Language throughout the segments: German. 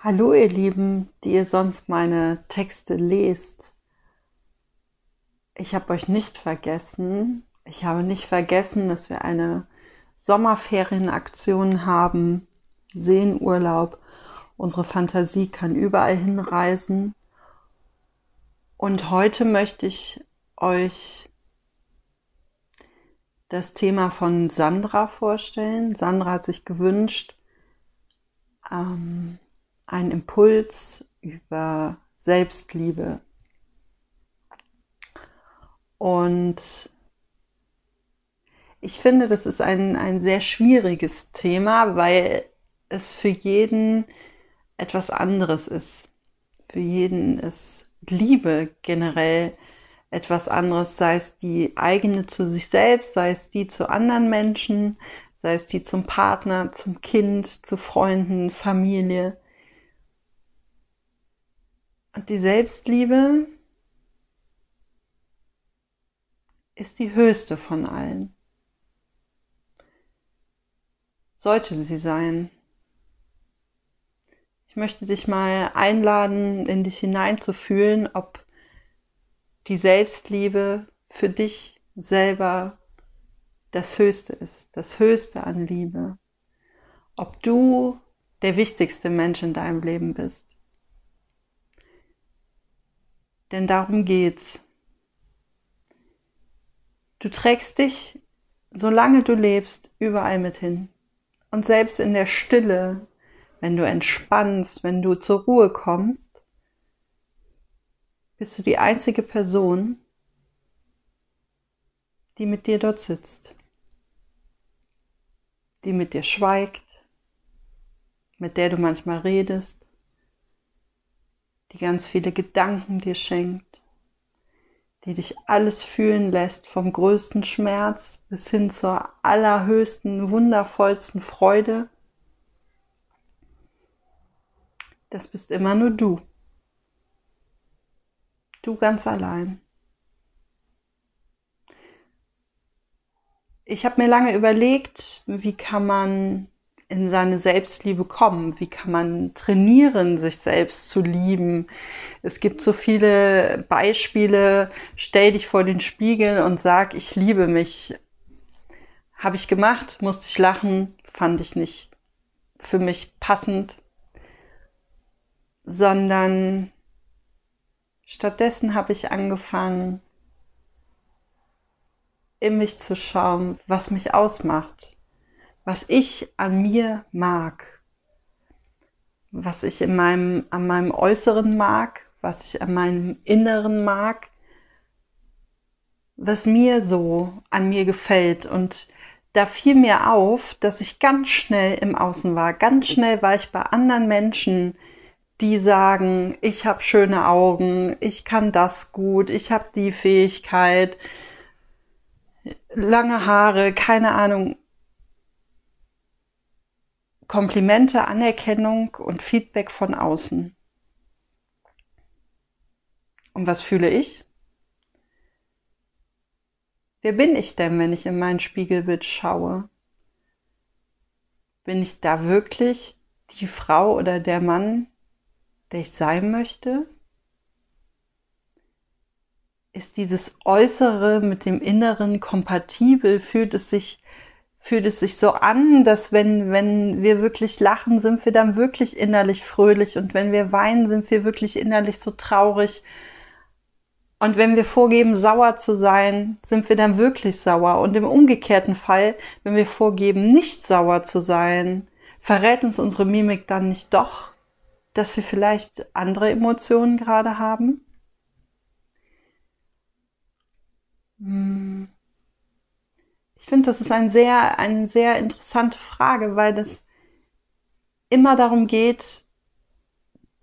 Hallo ihr Lieben, die ihr sonst meine Texte lest. Ich habe euch nicht vergessen. Ich habe nicht vergessen, dass wir eine Sommerferienaktion haben, Seenurlaub. Unsere Fantasie kann überall hinreisen. Und heute möchte ich euch das Thema von Sandra vorstellen. Sandra hat sich gewünscht, ähm, ein Impuls über Selbstliebe. Und ich finde, das ist ein, ein sehr schwieriges Thema, weil es für jeden etwas anderes ist. Für jeden ist Liebe generell etwas anderes, sei es die eigene zu sich selbst, sei es die zu anderen Menschen, sei es die zum Partner, zum Kind, zu Freunden, Familie. Und die Selbstliebe ist die höchste von allen. Sollte sie sein. Ich möchte dich mal einladen, in dich hineinzufühlen, ob die Selbstliebe für dich selber das Höchste ist, das Höchste an Liebe. Ob du der wichtigste Mensch in deinem Leben bist. Denn darum geht's. Du trägst dich, solange du lebst, überall mit hin. Und selbst in der Stille, wenn du entspannst, wenn du zur Ruhe kommst, bist du die einzige Person, die mit dir dort sitzt, die mit dir schweigt, mit der du manchmal redest, die ganz viele Gedanken dir schenkt, die dich alles fühlen lässt, vom größten Schmerz bis hin zur allerhöchsten, wundervollsten Freude. Das bist immer nur du. Du ganz allein. Ich habe mir lange überlegt, wie kann man in seine Selbstliebe kommen? Wie kann man trainieren, sich selbst zu lieben? Es gibt so viele Beispiele. Stell dich vor den Spiegel und sag, ich liebe mich. Habe ich gemacht, musste ich lachen, fand ich nicht für mich passend, sondern stattdessen habe ich angefangen, in mich zu schauen, was mich ausmacht was ich an mir mag, was ich in meinem, an meinem Äußeren mag, was ich an meinem Inneren mag, was mir so an mir gefällt. Und da fiel mir auf, dass ich ganz schnell im Außen war. Ganz schnell war ich bei anderen Menschen, die sagen, ich habe schöne Augen, ich kann das gut, ich habe die Fähigkeit, lange Haare, keine Ahnung. Komplimente, Anerkennung und Feedback von außen. Und was fühle ich? Wer bin ich denn, wenn ich in mein Spiegelbild schaue? Bin ich da wirklich die Frau oder der Mann, der ich sein möchte? Ist dieses Äußere mit dem Inneren kompatibel? Fühlt es sich fühlt es sich so an, dass wenn, wenn wir wirklich lachen, sind wir dann wirklich innerlich fröhlich und wenn wir weinen, sind wir wirklich innerlich so traurig. Und wenn wir vorgeben, sauer zu sein, sind wir dann wirklich sauer. Und im umgekehrten Fall, wenn wir vorgeben, nicht sauer zu sein, verrät uns unsere Mimik dann nicht doch, dass wir vielleicht andere Emotionen gerade haben? Finde, das ist ein sehr, eine sehr interessante Frage, weil es immer darum geht,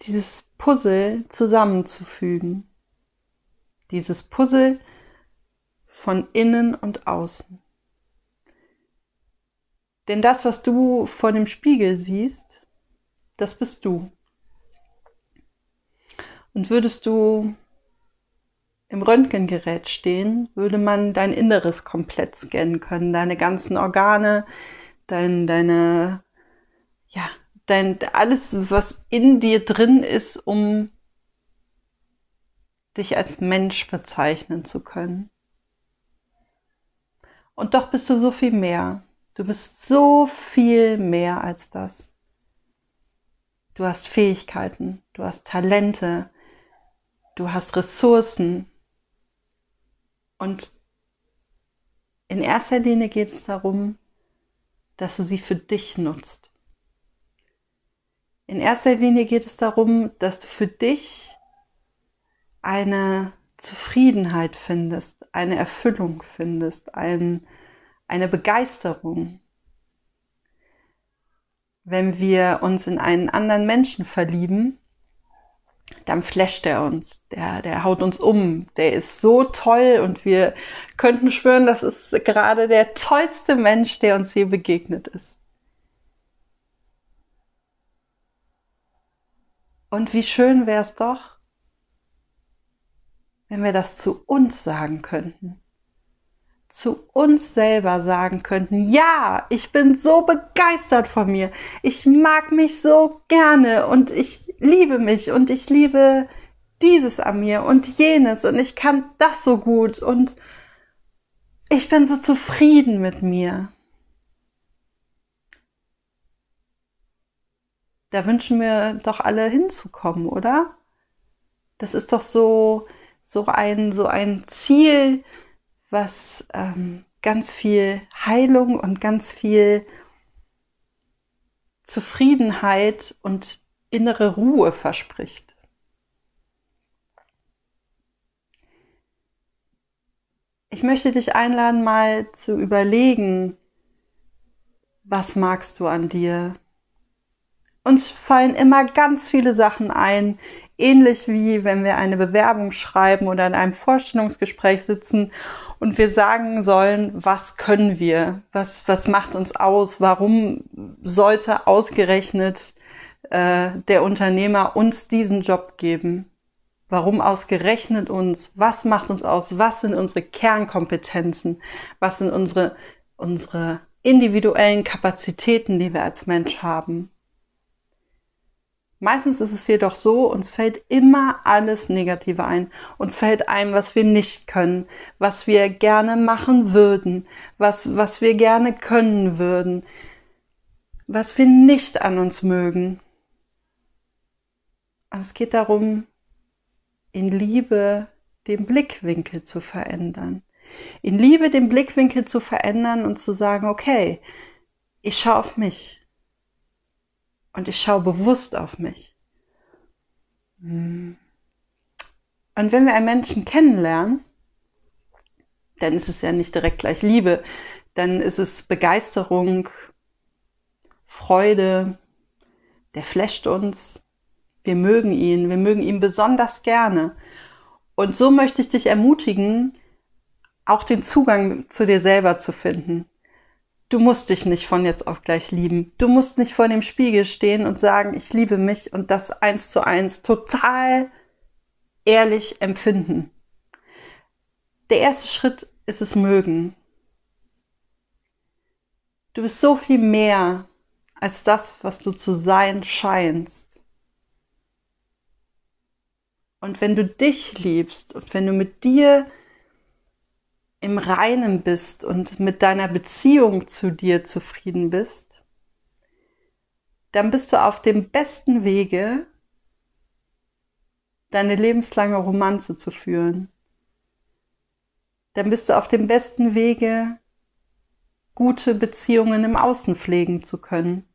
dieses Puzzle zusammenzufügen. Dieses Puzzle von innen und außen. Denn das, was du vor dem Spiegel siehst, das bist du. Und würdest du im Röntgengerät stehen, würde man dein Inneres komplett scannen können, deine ganzen Organe, dein, deine, ja, dein, alles, was in dir drin ist, um dich als Mensch bezeichnen zu können. Und doch bist du so viel mehr. Du bist so viel mehr als das. Du hast Fähigkeiten, du hast Talente, du hast Ressourcen. Und in erster Linie geht es darum, dass du sie für dich nutzt. In erster Linie geht es darum, dass du für dich eine Zufriedenheit findest, eine Erfüllung findest, ein, eine Begeisterung. Wenn wir uns in einen anderen Menschen verlieben, dann flasht er uns, der, der haut uns um, der ist so toll und wir könnten schwören, das ist gerade der tollste Mensch, der uns je begegnet ist. Und wie schön wäre es doch, wenn wir das zu uns sagen könnten. Zu uns selber sagen könnten, ja, ich bin so begeistert von mir. Ich mag mich so gerne und ich liebe mich und ich liebe dieses an mir und jenes und ich kann das so gut und ich bin so zufrieden mit mir. Da wünschen wir doch alle hinzukommen, oder? Das ist doch so, so ein, so ein Ziel, was ähm, ganz viel Heilung und ganz viel Zufriedenheit und innere Ruhe verspricht. Ich möchte dich einladen, mal zu überlegen, was magst du an dir? Uns fallen immer ganz viele Sachen ein, ähnlich wie wenn wir eine Bewerbung schreiben oder in einem Vorstellungsgespräch sitzen und wir sagen sollen, was können wir, was, was macht uns aus, warum sollte ausgerechnet äh, der Unternehmer uns diesen Job geben? Warum ausgerechnet uns? Was macht uns aus? Was sind unsere Kernkompetenzen? Was sind unsere, unsere individuellen Kapazitäten, die wir als Mensch haben? Meistens ist es jedoch so, uns fällt immer alles Negative ein. Uns fällt ein, was wir nicht können, was wir gerne machen würden, was, was wir gerne können würden, was wir nicht an uns mögen. Und es geht darum, in Liebe den Blickwinkel zu verändern. In Liebe den Blickwinkel zu verändern und zu sagen, okay, ich schaue auf mich. Und ich schaue bewusst auf mich. Und wenn wir einen Menschen kennenlernen, dann ist es ja nicht direkt gleich Liebe, dann ist es Begeisterung, Freude, der flasht uns, wir mögen ihn, wir mögen ihn besonders gerne. Und so möchte ich dich ermutigen, auch den Zugang zu dir selber zu finden. Du musst dich nicht von jetzt auf gleich lieben. Du musst nicht vor dem Spiegel stehen und sagen, ich liebe mich und das eins zu eins total ehrlich empfinden. Der erste Schritt ist es mögen. Du bist so viel mehr als das, was du zu sein scheinst. Und wenn du dich liebst und wenn du mit dir im Reinen bist und mit deiner Beziehung zu dir zufrieden bist, dann bist du auf dem besten Wege, deine lebenslange Romanze zu führen. Dann bist du auf dem besten Wege, gute Beziehungen im Außen pflegen zu können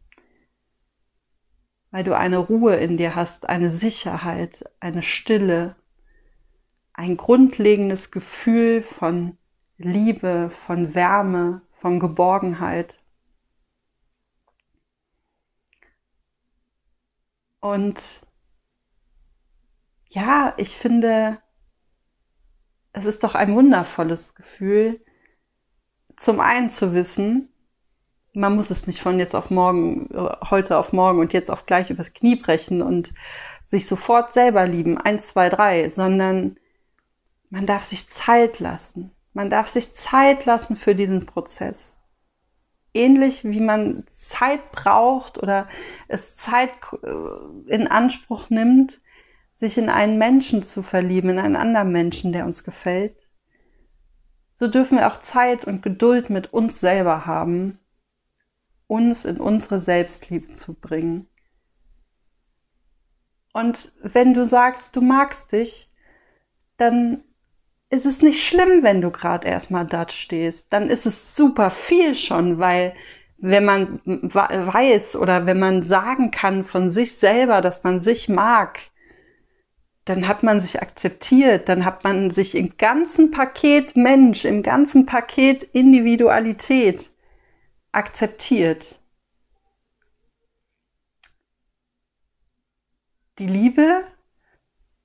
weil du eine Ruhe in dir hast, eine Sicherheit, eine Stille, ein grundlegendes Gefühl von Liebe, von Wärme, von Geborgenheit. Und ja, ich finde, es ist doch ein wundervolles Gefühl, zum einen zu wissen, man muss es nicht von jetzt auf morgen, äh, heute auf morgen und jetzt auf gleich übers Knie brechen und sich sofort selber lieben, eins, zwei, drei, sondern man darf sich Zeit lassen. Man darf sich Zeit lassen für diesen Prozess. ähnlich wie man Zeit braucht oder es Zeit äh, in Anspruch nimmt, sich in einen Menschen zu verlieben, in einen anderen Menschen, der uns gefällt, so dürfen wir auch Zeit und Geduld mit uns selber haben, uns in unsere Selbstliebe zu bringen. Und wenn du sagst, du magst dich, dann ist es nicht schlimm, wenn du gerade erstmal dort stehst. Dann ist es super viel schon, weil wenn man weiß oder wenn man sagen kann von sich selber, dass man sich mag, dann hat man sich akzeptiert, dann hat man sich im ganzen Paket Mensch, im ganzen Paket Individualität akzeptiert. Die Liebe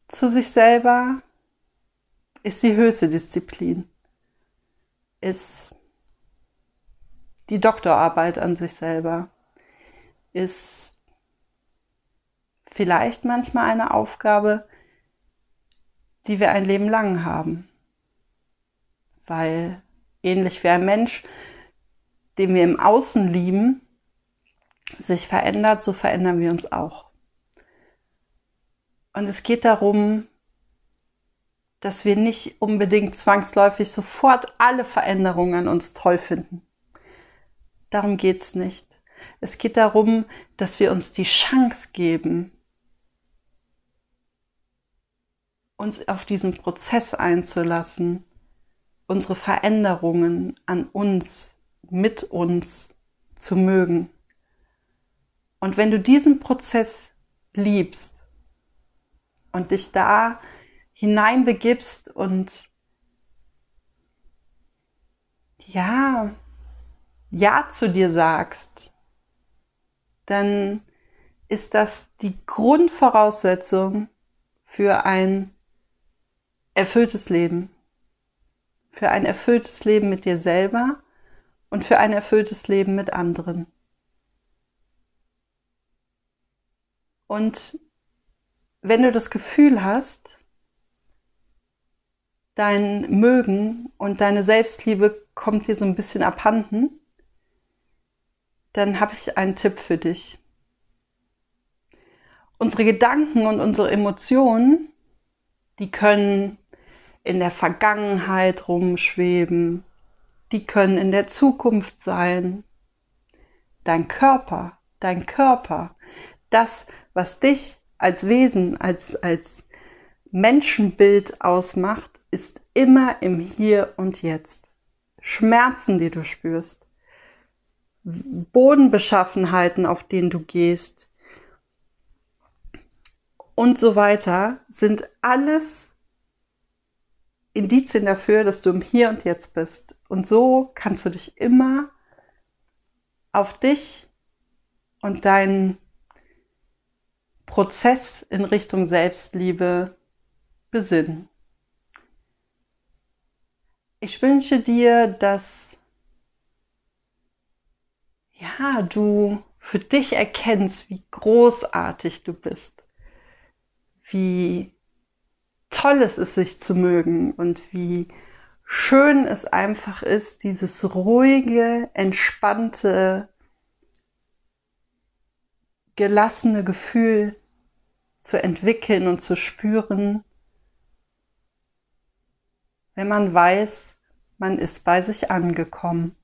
zu sich selber ist die höchste Disziplin, ist die Doktorarbeit an sich selber, ist vielleicht manchmal eine Aufgabe, die wir ein Leben lang haben. Weil ähnlich wie ein Mensch, den wir im Außen lieben, sich verändert, so verändern wir uns auch. Und es geht darum, dass wir nicht unbedingt zwangsläufig sofort alle Veränderungen an uns toll finden. Darum geht's nicht. Es geht darum, dass wir uns die Chance geben, uns auf diesen Prozess einzulassen, unsere Veränderungen an uns, mit uns zu mögen. Und wenn du diesen Prozess liebst und dich da hineinbegibst und ja, ja zu dir sagst, dann ist das die Grundvoraussetzung für ein erfülltes Leben. Für ein erfülltes Leben mit dir selber und für ein erfülltes Leben mit anderen. Und wenn du das Gefühl hast, dein Mögen und deine Selbstliebe kommt dir so ein bisschen abhanden, dann habe ich einen Tipp für dich. Unsere Gedanken und unsere Emotionen, die können in der Vergangenheit rumschweben, die können in der Zukunft sein. Dein Körper, dein Körper, das, was dich als Wesen, als, als Menschenbild ausmacht, ist immer im Hier und Jetzt. Schmerzen, die du spürst, Bodenbeschaffenheiten, auf denen du gehst und so weiter, sind alles Indizien dafür, dass du im Hier und Jetzt bist. Und so kannst du dich immer auf dich und deinen Prozess in Richtung Selbstliebe besinnen. Ich wünsche dir, dass ja, du für dich erkennst, wie großartig du bist, wie toll es ist, sich zu mögen und wie schön es einfach ist, dieses ruhige, entspannte, gelassene Gefühl zu entwickeln und zu spüren, wenn man weiß, man ist bei sich angekommen.